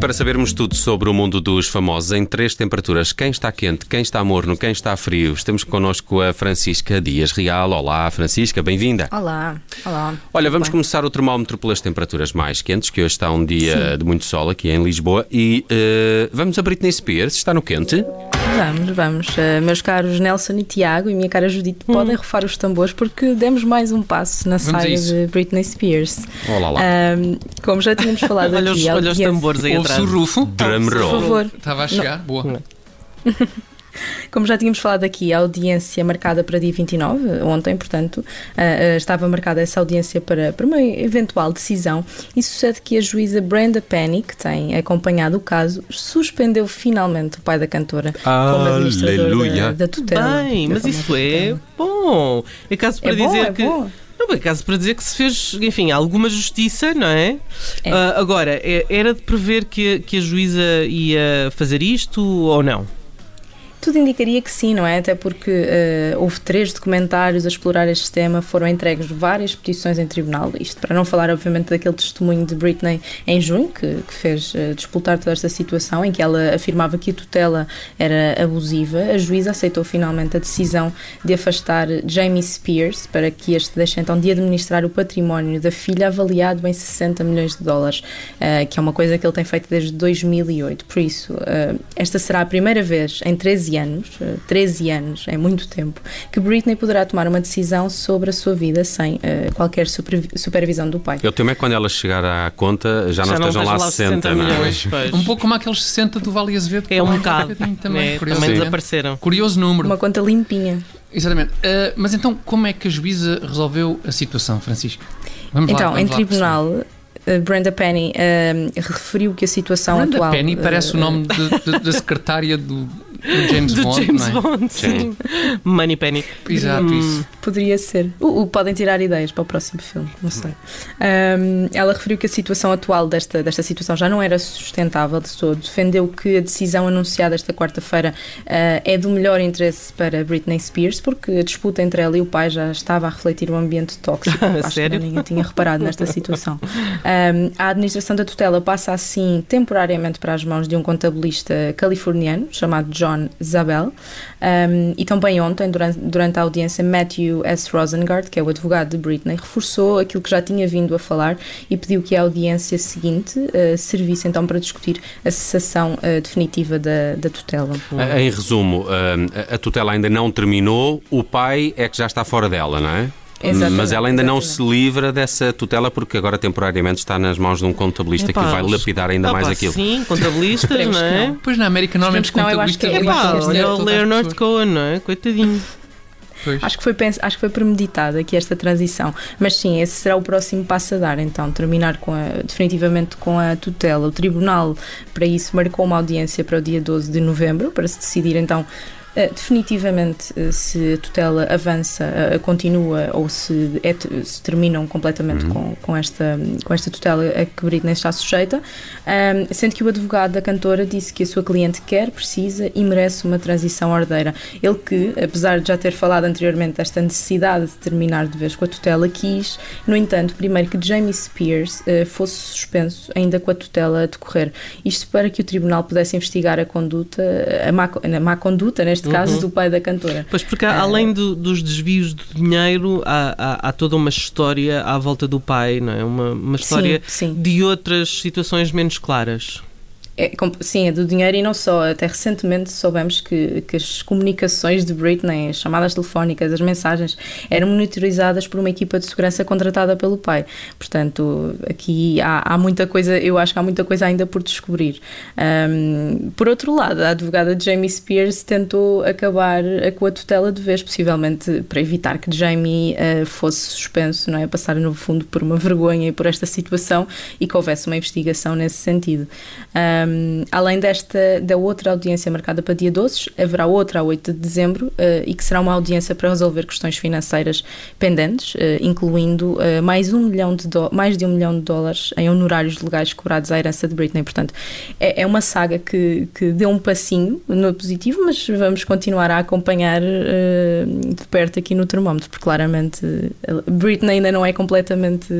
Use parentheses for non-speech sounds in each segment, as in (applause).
Para sabermos tudo sobre o mundo dos famosos em três temperaturas, quem está quente, quem está morno, quem está frio, estamos connosco a Francisca Dias Real. Olá, Francisca, bem-vinda. Olá, olá. Olha, vamos bem? começar o termómetro pelas temperaturas mais quentes, que hoje está um dia Sim. de muito sol aqui em Lisboa. E uh, vamos a Britney Spears, está no quente? Vamos, vamos. Uh, meus caros Nelson e Tiago e minha cara Judite hum. podem rufar os tambores porque demos mais um passo na vamos saga de Britney Spears. Olá lá. Uh, como já tínhamos falado olha aqui... Os, (laughs) olha os tambores aí Ouve-se o rufo. Drum roll. Por favor. Estava a chegar. Não. Boa. (laughs) Como já tínhamos falado aqui, a audiência marcada para dia 29, ontem, portanto, uh, estava marcada essa audiência para, para uma eventual decisão e sucede que a juíza Brenda Penny, que tem acompanhado o caso, suspendeu finalmente o pai da cantora como administrador da, da tutela. Bem, mas isso é bom. É caso para é dizer bom, é que... Bom. Não, é caso para dizer que se fez, enfim, alguma justiça, não é? é. Uh, agora, era de prever que, que a juíza ia fazer isto ou não? Tudo indicaria que sim, não é? Até porque uh, houve três documentários a explorar este tema, foram entregues várias petições em tribunal, isto para não falar, obviamente, daquele testemunho de Britney em junho, que, que fez uh, disputar toda esta situação, em que ela afirmava que a tutela era abusiva. A juíza aceitou finalmente a decisão de afastar Jamie Spears para que este deixe então de administrar o património da filha, avaliado em 60 milhões de dólares, uh, que é uma coisa que ele tem feito desde 2008. Por isso, esta será a primeira vez em 13 13 anos, 13 anos é muito tempo, que Britney poderá tomar uma decisão sobre a sua vida sem uh, qualquer super, supervisão do pai. Eu temo é quando ela chegar à conta já, já não estejam lá, lá 60, 60 milhões. Pois. Um pouco como aqueles 60 do Vale Azevedo. É um bocado. também, é, também desapareceram. Curioso número. Uma conta limpinha. Exatamente. Uh, mas então, como é que a juíza resolveu a situação, Francisco? Vamos então, lá, vamos em tribunal, Brenda Penny uh, referiu que a situação Brenda atual. Penny parece uh, o nome da secretária do do James (laughs) do Bond, James não é? Bond, sim. Money Penny. Exato, hum, isso. Poderia ser. Uh, uh, podem tirar ideias para o próximo filme, não sei. Um, ela referiu que a situação atual desta, desta situação já não era sustentável de todo. Defendeu que a decisão anunciada esta quarta-feira uh, é do melhor interesse para Britney Spears, porque a disputa entre ela e o pai já estava a refletir um ambiente tóxico. (laughs) Acho Sério? que ninguém tinha reparado nesta situação. Um, a administração da tutela passa assim temporariamente para as mãos de um contabilista californiano chamado John John Zabel. Um, e também ontem, durante, durante a audiência, Matthew S. Rosengard, que é o advogado de Britney, reforçou aquilo que já tinha vindo a falar e pediu que a audiência seguinte uh, servisse então para discutir a cessação uh, definitiva da, da tutela. Em resumo, a tutela ainda não terminou, o pai é que já está fora dela, não é? Exatamente, mas ela ainda exatamente. não se livra dessa tutela porque agora temporariamente está nas mãos de um contabilista Epá, que vai lapidar ainda mais aquilo. Sim, contabilistas, não é? Pois na América normalmente não, eu acho que é- Epá, Epá, olha o Leonard Cohen, não é? Coitadinho. Pois. Acho que, foi, acho que foi premeditada aqui esta transição. Mas sim, esse será o próximo passo a dar. Então, terminar com a- definitivamente com a tutela. O Tribunal, para isso, marcou uma audiência para o dia 12 de novembro, para se decidir então. Eh, definitivamente eh, se a tutela avança, eh, continua ou se, é se terminam completamente com, com, esta, com esta tutela a que Britney está sujeita, Ahm, sendo que o advogado da cantora disse que a sua cliente quer, precisa e merece uma transição ordeira. Ele que, apesar de já ter falado anteriormente desta necessidade de terminar de vez com a tutela, quis, no entanto, primeiro que Jamie Spears eh, fosse suspenso ainda com a tutela a decorrer. Isto para que o tribunal pudesse investigar a conduta, a má, a má conduta, neste caso, do pai da cantora. Pois, porque há- Ah. além do- dos desvios de dinheiro, há, há- há toda uma história à volta do pai, não é? Uma, uma história sim. de outras situações menos claras. É, sim, é do dinheiro e não só. Até recentemente soubemos que, que as comunicações de Britney, as chamadas telefónicas, as mensagens, eram monitorizadas por uma equipa de segurança contratada pelo pai. Portanto, aqui há, há muita coisa, eu acho que há muita coisa ainda por descobrir. Ahm, por outro lado, a advogada de Jamie Spears tentou acabar com a tutela de vez, possivelmente para evitar que Jamie ah, fosse suspenso, não é? Passar no fundo por uma vergonha e por esta situação e que houvesse uma investigação nesse sentido. Ahm, Um, além desta, da outra audiência marcada para dia 12, haverá outra a 8 de dezembro uh, e que será uma audiência para resolver questões financeiras pendentes, uh, incluindo uh, mais, um milhão de mais de um milhão de dólares em honorários legais cobrados à herança de Britney. Portanto, é, é uma saga que, que deu um passinho no positivo, mas vamos continuar a acompanhar de perto aqui no termómetro, porque claramente Britney ainda não é completamente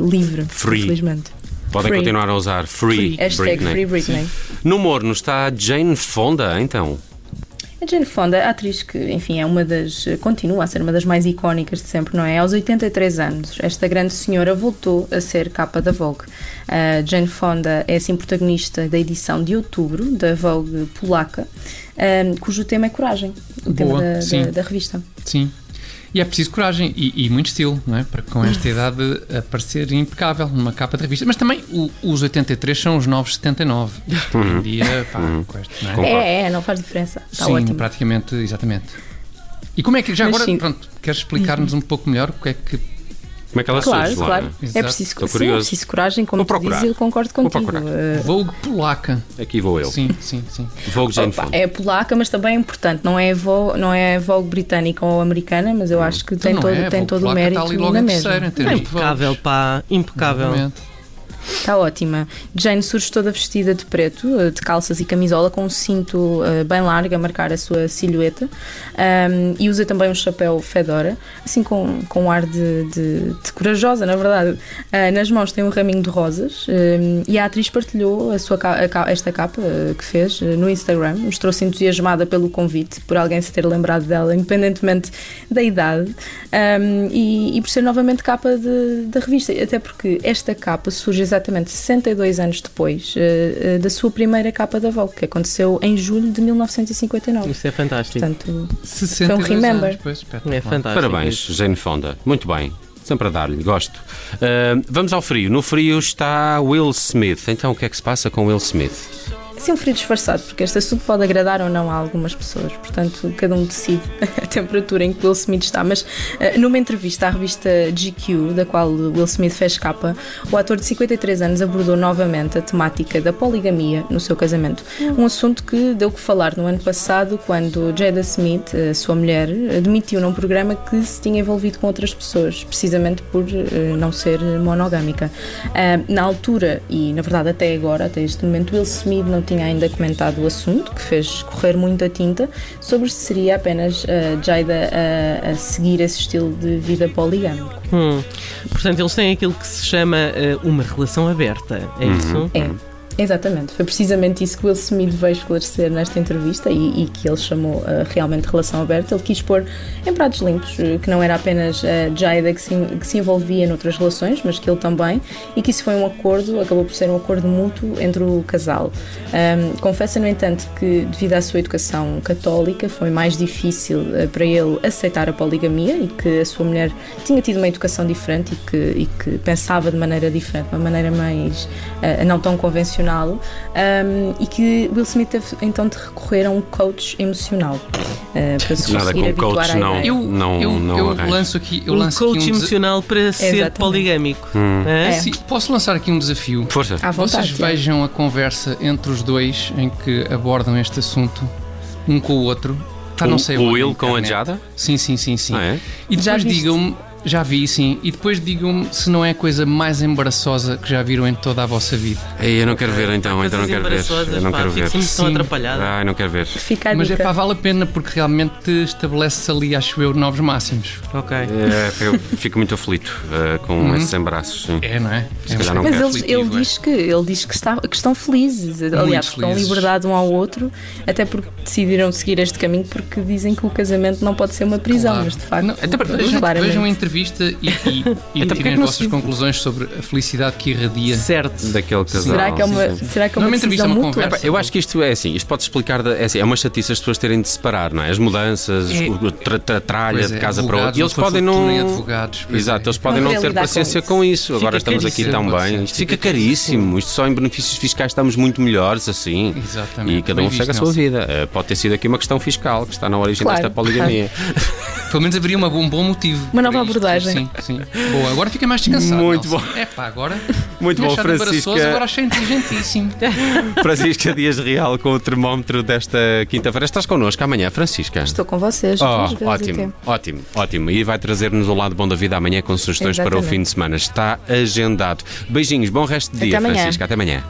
livre, Free. infelizmente. Podem Free. continuar a usar Free, Hashtag Britney. Free Britney. No morno está Jane Fonda, então. A Jane Fonda, a atriz que, enfim, é uma das. continua a ser uma das mais icónicas de sempre, não é? Aos 83 anos, esta grande senhora voltou a ser capa da Vogue. A Jane Fonda é, assim, protagonista da edição de outubro da Vogue polaca, um, cujo tema é coragem, o tema Boa, da, sim. da, da revista. Sim. E é preciso coragem e, e muito estilo, não é? Para com esta idade aparecer impecável numa capa de revista. Mas também o- os 83 são os novos 79. Hoje em dia, pá, com este, não é? É, é, não faz diferença. Está Sim, ótimo. praticamente, exatamente. E como é que, já Mas agora, sim. pronto, queres explicar-nos um pouco melhor o que é que. Como é que ela Claro, surge, claro. Laura? É preciso, sim, é preciso coragem, como Vou tu procurar. dizes, eu concordo contigo. Uh, Vogue polaca. Aqui vou eu. Sim, sim, sim. Vogue Jane Opa, é polaca, mas também é importante. Não é Vogue, não é Vogue britânica ou americana, mas eu acho que Então tem todo, é, tem todo o polaca mérito na mesma. de Impecável, pá, impecável. Exatamente. Está ótima. Jane surge toda vestida de preto, eh, de calças e camisola, com um cinto eh, bem largo a marcar a sua silhueta um, e usa também um chapéu fedora, assim com, com um ar de, de- de corajosa, na verdade. Ah, nas mãos tem um raminho de rosas um, e a atriz partilhou a sua, a esta capa que fez no Instagram, mostrou-se entusiasmada pelo convite, por alguém se ter lembrado dela, independentemente da idade, um, e, e por ser novamente capa de- da revista, até porque esta capa surge exatamente 62 anos depois eh, eh, da sua primeira capa da Vogue, que aconteceu em julho de 1959. Isso é fantástico. Portanto, 62 remember. anos, pois, espetacular. É fantástico. Parabéns, Jane Fonda. Muito bem. Sempre a dar-lhe, gosto. Ah, vamos ao frio. No frio está Will Smith. Então, o que é que se passa com Will Smith? Um frio disfarçado, porque este assunto pode agradar ou não a algumas pessoas, portanto, cada um decide (laughs) a temperatura em que Will Smith está. Mas eh, numa entrevista à revista GQ, da qual Will Smith fez capa, o ator de 53 anos abordou novamente a temática da poligamia no seu casamento. Um assunto que deu que falar no ano passado, quando Jada Smith, a sua mulher, admitiu num programa que se tinha envolvido com outras pessoas, precisamente por eh, não ser monogâmica. Na altura, e na verdade até agora, até este momento, Will Smith não tinha ainda comentado o assunto, que fez correr muita tinta, sobre se seria apenas a Jada a, a seguir esse estilo de vida poligâmico. Hum. Portanto, eles têm aquilo que se chama eh, uma relação aberta. É isso? É. Exatamente, foi precisamente isso que Will Smith veio esclarecer nesta entrevista e, e que ele chamou uh, realmente relação aberta. Ele quis pôr em pratos limpos uh, que não era apenas a Jada que se, que se envolvia noutras relações, mas que ele também, e que isso foi um acordo, acabou por ser um acordo mútuo entre o casal. Um, confessa, no entanto, que devido à sua educação católica foi mais difícil uh, para ele aceitar a poligamia e que a sua mulher tinha tido uma educação diferente e que, e que pensava de maneira diferente, uma maneira mais uh, não tão convencional um, e que Will Smith teve então de recorrer a um coach emocional uh, para se Nada conseguir com habituar coach, não. Eu, Não- eu, não eu lanço aqui, eu Um lanço coach aqui um emocional para ser Exatamente. poligâmico. Hum. É? É. Sim, posso lançar aqui um desafio? Força. À vontade, Vocês vejam a conversa entre os dois em que abordam este assunto, um com o outro. Tá, não sei o Will com a. Jada? Sim, sim, sim, sim. Ah, é? E Já depois digam-me, já vi, sim, e depois digam-me se não é a coisa mais embaraçosa que já viram em toda a vossa vida. Ei, eu não quero ver então, então não quero ver. Eu não pá, quero ver. sempre tão Sim. atrapalhado. Ai, não quero ver. Fica Mas é pá, vale a pena porque realmente estabelece ali, acho eu, novos máximos. Ok. É, eu fico muito aflito eh, com Uhum. esses embaraços. Sim. É, não é? Se é calhar não Mas quero. ele, ele é. diz que ele diz que, está, que estão felizes, aliás, que dão felizes. liberdade um ao outro, até porque decidiram seguir este caminho porque dizem que o casamento não pode ser uma prisão, Claro. mas de facto, Não, até porque vejam, vejam a entrevista e, e, e (laughs) porque tirem as não vossas se- conclusões sobre a felicidade que irradia. Certo. Daquele casal. Será que é uma, Sim, sim. será que é Não uma é uma entrevista, é uma mútua? conversa. Eu acho que isto é assim, isto pode explicar, é, assim, é uma chatice as pessoas terem de se separar, não é? As mudanças, É. o tra, tra- tralha Pois de é, casa para outra. E eles podem não. advogados, Exato, é. eles podem Não não, ter lidar com paciência isso. com isso. Agora estamos aqui tão bem. Isto fica caríssimo. Isto só em benefícios fiscais estamos muito melhores assim. Exatamente. E cada um segue a sua vida. Eh, Pode ter sido aqui uma questão fiscal que está na origem desta poligamia. (laughs) Pelo menos haveria uma, um bom motivo. Uma nova isto. abordagem. Sim, sim. Boa, agora fica mais descansado. Muito Nelson. bom. É pá, agora. Muito bom, Francisca. Agora achei inteligentíssimo. (laughs) Francisca Dias Real com o termómetro desta quinta-feira. Estás connosco amanhã, Francisca? Estou com vocês. Oh, ótimo, ótimo, ótimo. E vai trazer-nos o lado bom da vida amanhã com sugestões para o Exatamente. fim de semana. Está agendado. Beijinhos, bom resto de Até dia, amanhã. Francisca. Até amanhã.